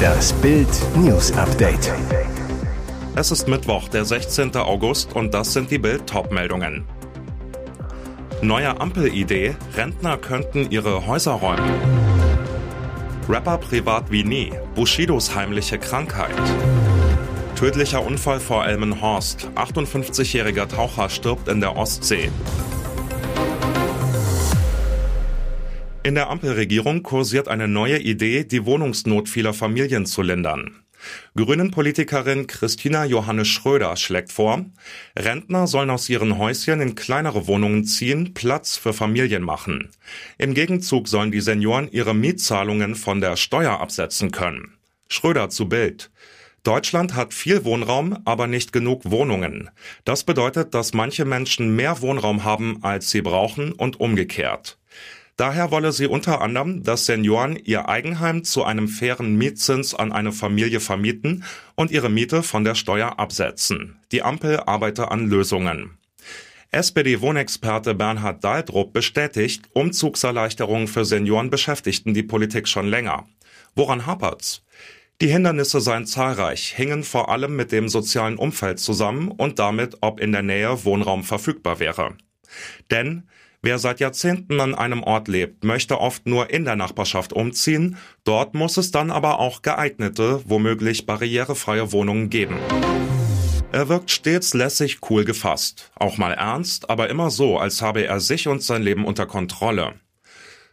Das Bild News Update. Es ist Mittwoch, der 16. August und das sind die Bild Topmeldungen. Neue Ampelidee, Rentner könnten ihre Häuser räumen. Rapper privat wie nie, Bushidos heimliche Krankheit. Tödlicher Unfall vor Elmenhorst, 58-jähriger Taucher stirbt in der Ostsee. In der Ampelregierung kursiert eine neue Idee, die Wohnungsnot vieler Familien zu lindern. Grünen-Politikerin Christina Johannes Schröder schlägt vor, Rentner sollen aus ihren Häuschen in kleinere Wohnungen ziehen, Platz für Familien machen. Im Gegenzug sollen die Senioren ihre Mietzahlungen von der Steuer absetzen können. Schröder zu Bild. Deutschland hat viel Wohnraum, aber nicht genug Wohnungen. Das bedeutet, dass manche Menschen mehr Wohnraum haben, als sie brauchen und umgekehrt. Daher wolle sie unter anderem, dass Senioren ihr Eigenheim zu einem fairen Mietzins an eine Familie vermieten und ihre Miete von der Steuer absetzen. Die Ampel arbeite an Lösungen. SPD-Wohnexperte Bernhard Daldrup bestätigt, Umzugserleichterungen für Senioren beschäftigten die Politik schon länger. Woran hapert's? Die Hindernisse seien zahlreich, hingen vor allem mit dem sozialen Umfeld zusammen und damit, ob in der Nähe Wohnraum verfügbar wäre. Denn Wer seit Jahrzehnten an einem Ort lebt, möchte oft nur in der Nachbarschaft umziehen, dort muss es dann aber auch geeignete, womöglich barrierefreie Wohnungen geben. Er wirkt stets lässig cool gefasst, auch mal ernst, aber immer so, als habe er sich und sein Leben unter Kontrolle.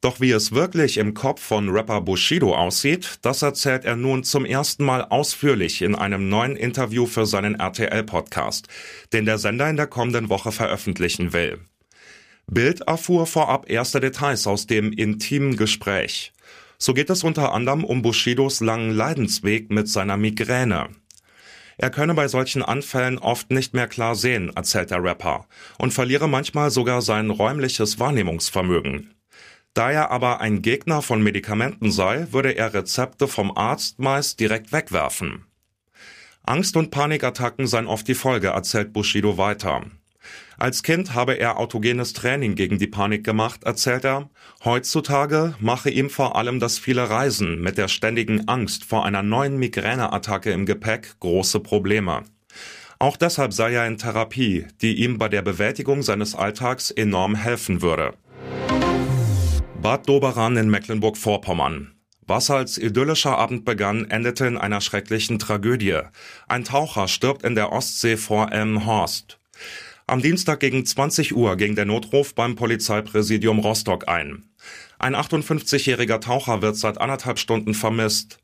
Doch wie es wirklich im Kopf von Rapper Bushido aussieht, das erzählt er nun zum ersten Mal ausführlich in einem neuen Interview für seinen RTL-Podcast, den der Sender in der kommenden Woche veröffentlichen will. Bild erfuhr vorab erste Details aus dem intimen Gespräch. So geht es unter anderem um Bushidos langen Leidensweg mit seiner Migräne. Er könne bei solchen Anfällen oft nicht mehr klar sehen, erzählt der Rapper, und verliere manchmal sogar sein räumliches Wahrnehmungsvermögen. Da er aber ein Gegner von Medikamenten sei, würde er Rezepte vom Arzt meist direkt wegwerfen. Angst- und Panikattacken seien oft die Folge, erzählt Bushido weiter. Als Kind habe er autogenes Training gegen die Panik gemacht, erzählt er. Heutzutage mache ihm vor allem das viele Reisen mit der ständigen Angst vor einer neuen Migräneattacke im Gepäck große Probleme. Auch deshalb sei er in Therapie, die ihm bei der Bewältigung seines Alltags enorm helfen würde. Bad Doberan in Mecklenburg-Vorpommern. Was als idyllischer Abend begann, endete in einer schrecklichen Tragödie. Ein Taucher stirbt in der Ostsee vor Elmhorst. Am Dienstag gegen 20 Uhr ging der Notruf beim Polizeipräsidium Rostock ein. Ein 58-jähriger Taucher wird seit anderthalb Stunden vermisst.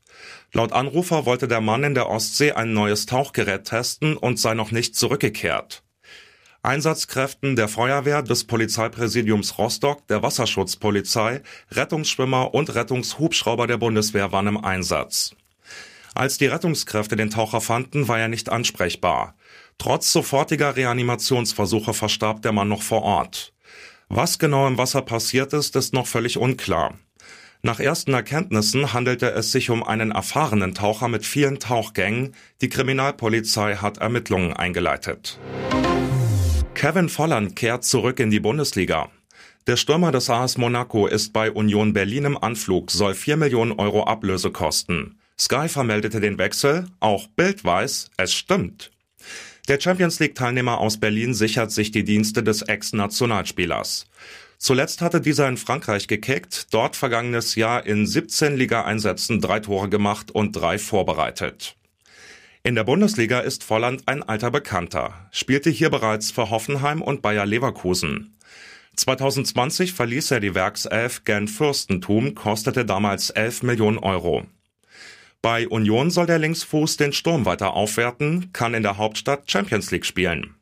Laut Anrufer wollte der Mann in der Ostsee ein neues Tauchgerät testen und sei noch nicht zurückgekehrt. Einsatzkräften der Feuerwehr, des Polizeipräsidiums Rostock, der Wasserschutzpolizei, Rettungsschwimmer und Rettungshubschrauber der Bundeswehr waren im Einsatz. Als die Rettungskräfte den Taucher fanden, war er nicht ansprechbar. Trotz sofortiger Reanimationsversuche verstarb der Mann noch vor Ort. Was genau im Wasser passiert ist, ist noch völlig unklar. Nach ersten Erkenntnissen handelte es sich um einen erfahrenen Taucher mit vielen Tauchgängen. Die Kriminalpolizei hat Ermittlungen eingeleitet. Kevin Volland kehrt zurück in die Bundesliga. Der Stürmer des AS Monaco ist bei Union Berlin im Anflug, soll 4 Millionen Euro Ablöse kosten. Sky vermeldete den Wechsel, auch Bild weiß, es stimmt. Der Champions League-Teilnehmer aus Berlin sichert sich die Dienste des Ex-Nationalspielers. Zuletzt hatte dieser in Frankreich gekickt, dort vergangenes Jahr in 17 Liga-Einsätzen drei Tore gemacht und drei vorbereitet. In der Bundesliga ist Volland ein alter Bekannter, spielte hier bereits für Hoffenheim und Bayer Leverkusen. 2020 verließ er die Werkself Gen Fürstentum, kostete damals 11 Millionen Euro. Bei Union soll der Linksfuß den Sturm weiter aufwerten, kann in der Hauptstadt Champions League spielen.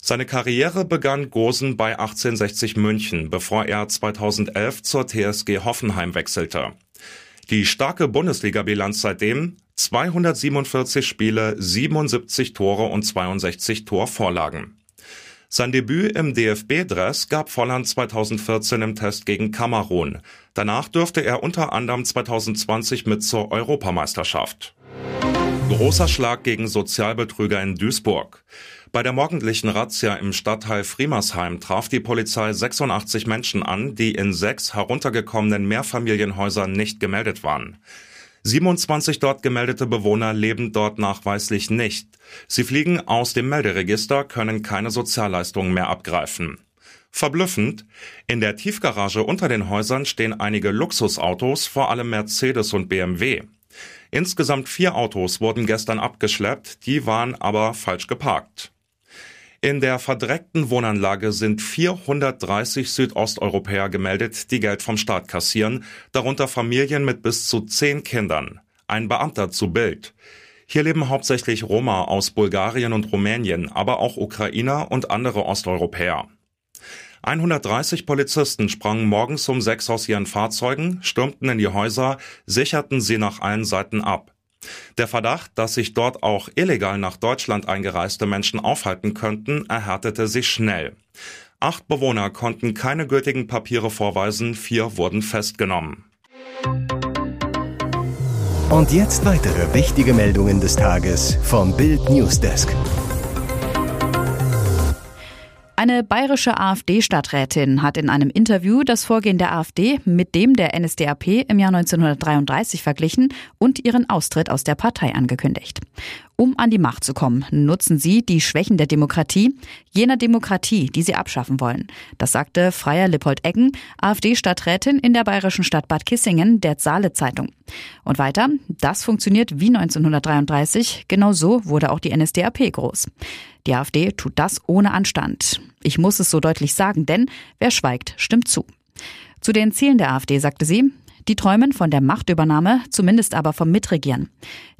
Seine Karriere begann Gosen bei 1860 München, bevor er 2011 zur TSG Hoffenheim wechselte. Die starke Bundesliga-Bilanz seitdem 247 Spiele, 77 Tore und 62 Torvorlagen. Sein Debüt im DFB-Dress gab Volland 2014 im Test gegen Kamerun. Danach dürfte er unter anderem 2020 mit zur Europameisterschaft. Großer Schlag gegen Sozialbetrüger in Duisburg. Bei der morgendlichen Razzia im Stadtteil Friemersheim traf die Polizei 86 Menschen an, die in sechs heruntergekommenen Mehrfamilienhäusern nicht gemeldet waren. 27 dort gemeldete Bewohner leben dort nachweislich nicht. Sie fliegen aus dem Melderegister, können keine Sozialleistungen mehr abgreifen. Verblüffend, in der Tiefgarage unter den Häusern stehen einige Luxusautos, vor allem Mercedes und BMW. Insgesamt vier Autos wurden gestern abgeschleppt, die waren aber falsch geparkt. In der verdreckten Wohnanlage sind 430 Südosteuropäer gemeldet, die Geld vom Staat kassieren, darunter Familien mit bis zu zehn Kindern. Ein Beamter zu Bild. Hier leben hauptsächlich Roma aus Bulgarien und Rumänien, aber auch Ukrainer und andere Osteuropäer. 130 Polizisten sprangen morgens um sechs aus ihren Fahrzeugen, stürmten in die Häuser, sicherten sie nach allen Seiten ab. Der Verdacht, dass sich dort auch illegal nach Deutschland eingereiste Menschen aufhalten könnten, erhärtete sich schnell. Acht Bewohner konnten keine gültigen Papiere vorweisen, vier wurden festgenommen. Und jetzt weitere wichtige Meldungen des Tages vom Bild Newsdesk. Eine bayerische AfD-Stadträtin hat in einem Interview das Vorgehen der AfD mit dem der NSDAP im Jahr 1933 verglichen und ihren Austritt aus der Partei angekündigt. Um an die Macht zu kommen, nutzen sie die Schwächen der Demokratie, jener Demokratie, die sie abschaffen wollen. Das sagte Freier Lippold Eggen, AfD-Stadträtin in der bayerischen Stadt Bad Kissingen, der Saale Zeitung. Und weiter, das funktioniert wie 1933, genau so wurde auch die NSDAP groß. Die AfD tut das ohne Anstand. Ich muss es so deutlich sagen, denn wer schweigt, stimmt zu. Zu den Zielen der AfD sagte sie, die träumen von der Machtübernahme, zumindest aber vom Mitregieren.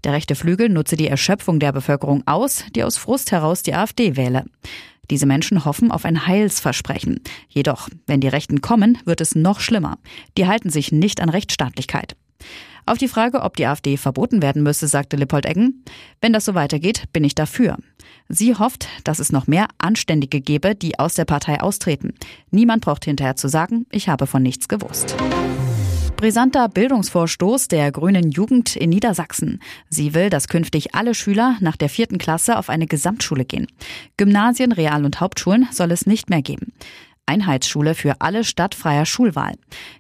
Der rechte Flügel nutze die Erschöpfung der Bevölkerung aus, die aus Frust heraus die AfD wähle. Diese Menschen hoffen auf ein Heilsversprechen. Jedoch, wenn die Rechten kommen, wird es noch schlimmer. Die halten sich nicht an Rechtsstaatlichkeit. Auf die Frage, ob die AfD verboten werden müsse, sagte Lippold Eggen, wenn das so weitergeht, bin ich dafür. Sie hofft, dass es noch mehr Anständige gebe, die aus der Partei austreten. Niemand braucht hinterher zu sagen, ich habe von nichts gewusst. Brisanter Bildungsvorstoß der Grünen Jugend in Niedersachsen. Sie will, dass künftig alle Schüler nach der vierten Klasse auf eine Gesamtschule gehen. Gymnasien, Real- und Hauptschulen soll es nicht mehr geben. Einheitsschule für alle stadtfreier Schulwahl.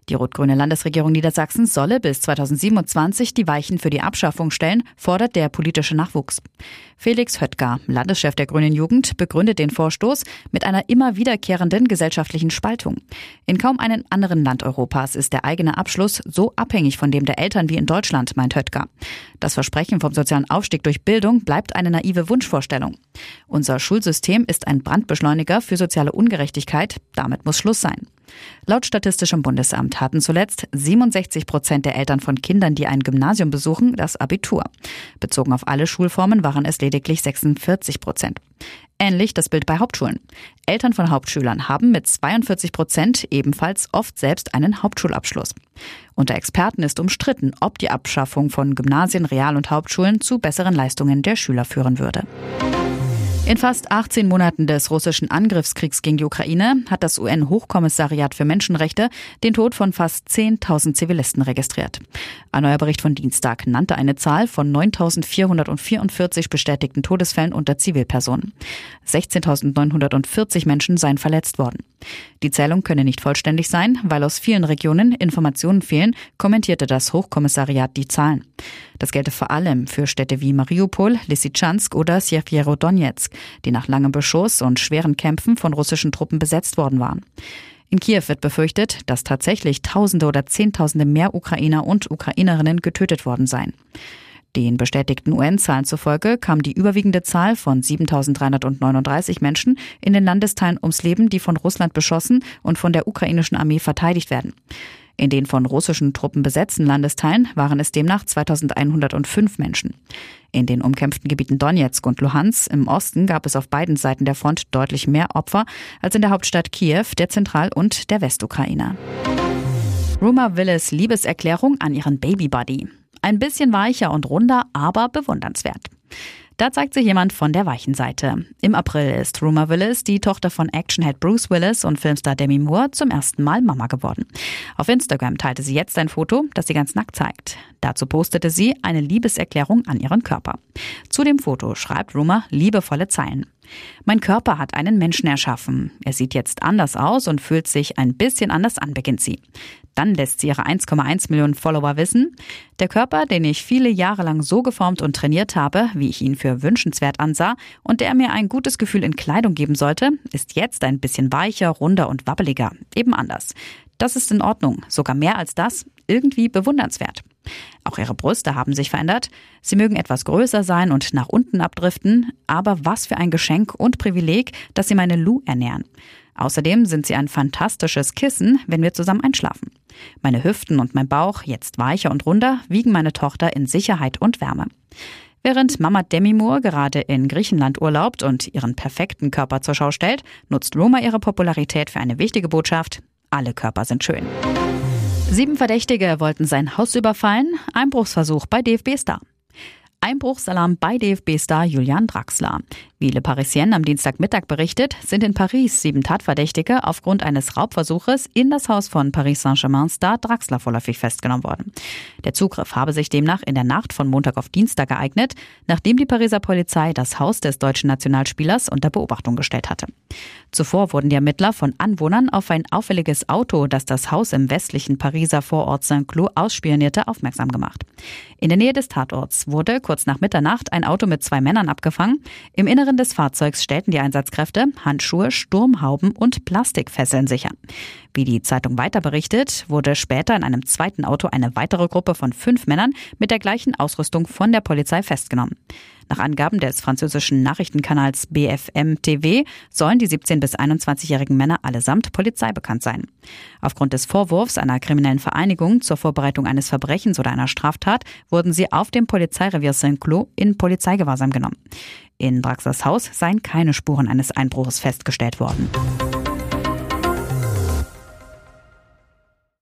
Die rot-grüne Landesregierung Niedersachsen solle bis 2027 die Weichen für die Abschaffung stellen, fordert der politische Nachwuchs. Felix Höttger, Landeschef der Grünen Jugend, begründet den Vorstoß mit einer immer wiederkehrenden gesellschaftlichen Spaltung. In kaum einem anderen Land Europas ist der eigene Abschluss so abhängig von dem der Eltern wie in Deutschland, meint Höttger. Das Versprechen vom sozialen Aufstieg durch Bildung bleibt eine naive Wunschvorstellung. Unser Schulsystem ist ein Brandbeschleuniger für soziale Ungerechtigkeit. Damit muss Schluss sein. Laut Statistischem Bundesamt hatten zuletzt 67 Prozent der Eltern von Kindern, die ein Gymnasium besuchen, das Abitur. Bezogen auf alle Schulformen waren es lediglich 46 Prozent. Ähnlich das Bild bei Hauptschulen. Eltern von Hauptschülern haben mit 42 Prozent ebenfalls oft selbst einen Hauptschulabschluss. Unter Experten ist umstritten, ob die Abschaffung von Gymnasien, Real- und Hauptschulen zu besseren Leistungen der Schüler führen würde. In fast 18 Monaten des russischen Angriffskriegs gegen die Ukraine hat das UN-Hochkommissariat für Menschenrechte den Tod von fast 10.000 Zivilisten registriert. Ein neuer Bericht von Dienstag nannte eine Zahl von 9.444 bestätigten Todesfällen unter Zivilpersonen. 16.940 Menschen seien verletzt worden. Die Zählung könne nicht vollständig sein, weil aus vielen Regionen Informationen fehlen, kommentierte das Hochkommissariat die Zahlen. Das gelte vor allem für Städte wie Mariupol, Lysychansk oder Sjewjerodonetsk, die nach langem Beschuss und schweren Kämpfen von russischen Truppen besetzt worden waren. In Kiew wird befürchtet, dass tatsächlich Tausende oder Zehntausende mehr Ukrainer und Ukrainerinnen getötet worden seien. Den bestätigten UN-Zahlen zufolge kam die überwiegende Zahl von 7.339 Menschen in den Landesteilen ums Leben, die von Russland beschossen und von der ukrainischen Armee verteidigt werden. In den von russischen Truppen besetzten Landesteilen waren es demnach 2105 Menschen. In den umkämpften Gebieten Donetsk und Luhansk im Osten gab es auf beiden Seiten der Front deutlich mehr Opfer als in der Hauptstadt Kiew, der Zentral- und der Westukraine. Rumor Willis Liebeserklärung an ihren Babybuddy. Ein bisschen weicher und runder, aber bewundernswert. Da zeigt sich jemand von der weichen Seite. Im April ist Rumor Willis, die Tochter von Actionhead Bruce Willis und Filmstar Demi Moore, zum ersten Mal Mama geworden. Auf Instagram teilte sie jetzt ein Foto, das sie ganz nackt zeigt. Dazu postete sie eine Liebeserklärung an ihren Körper. Zu dem Foto schreibt Rumor liebevolle Zeilen. Mein Körper hat einen Menschen erschaffen. Er sieht jetzt anders aus und fühlt sich ein bisschen anders an, beginnt sie. Dann lässt sie ihre 1,1 Millionen Follower wissen, der Körper, den ich viele Jahre lang so geformt und trainiert habe, wie ich ihn für wünschenswert ansah und der mir ein gutes Gefühl in Kleidung geben sollte, ist jetzt ein bisschen weicher, runder und wabbeliger. Eben anders. Das ist in Ordnung, sogar mehr als das, irgendwie bewundernswert. Auch ihre Brüste haben sich verändert. Sie mögen etwas größer sein und nach unten abdriften, aber was für ein Geschenk und Privileg, dass sie meine Lou ernähren. Außerdem sind sie ein fantastisches Kissen, wenn wir zusammen einschlafen. Meine Hüften und mein Bauch, jetzt weicher und runder, wiegen meine Tochter in Sicherheit und Wärme. Während Mama Demi Moore gerade in Griechenland urlaubt und ihren perfekten Körper zur Schau stellt, nutzt Roma ihre Popularität für eine wichtige Botschaft. Alle Körper sind schön. Sieben Verdächtige wollten sein Haus überfallen. Einbruchsversuch bei DFB-Star. Einbruchsalarm bei DFB-Star Julian Draxler. Wie Le Parisien am Dienstagmittag berichtet, sind in Paris sieben Tatverdächtige aufgrund eines Raubversuches in das Haus von Paris Saint-Germain-Star Draxler vorläufig festgenommen worden. Der Zugriff habe sich demnach in der Nacht von Montag auf Dienstag ereignet, nachdem die Pariser Polizei das Haus des deutschen Nationalspielers unter Beobachtung gestellt hatte. Zuvor wurden die Ermittler von Anwohnern auf ein auffälliges Auto, das das Haus im westlichen Pariser Vorort Saint-Cloud ausspionierte, aufmerksam gemacht. In der Nähe des Tatorts wurde kurz nach Mitternacht ein Auto mit zwei Männern abgefangen. Im Inneren des Fahrzeugs stellten die Einsatzkräfte Handschuhe, Sturmhauben und Plastikfesseln sicher. Wie die Zeitung weiter berichtet, wurde später in einem zweiten Auto eine weitere Gruppe von fünf Männern mit der gleichen Ausrüstung von der Polizei festgenommen. Nach Angaben des französischen Nachrichtenkanals BFM TV sollen die 17- bis 21-jährigen Männer allesamt polizeibekannt sein. Aufgrund des Vorwurfs einer kriminellen Vereinigung zur Vorbereitung eines Verbrechens oder einer Straftat wurden sie auf dem Polizeirevier Saint-Cloud in Polizeigewahrsam genommen. In Draxers Haus seien keine Spuren eines Einbruches festgestellt worden.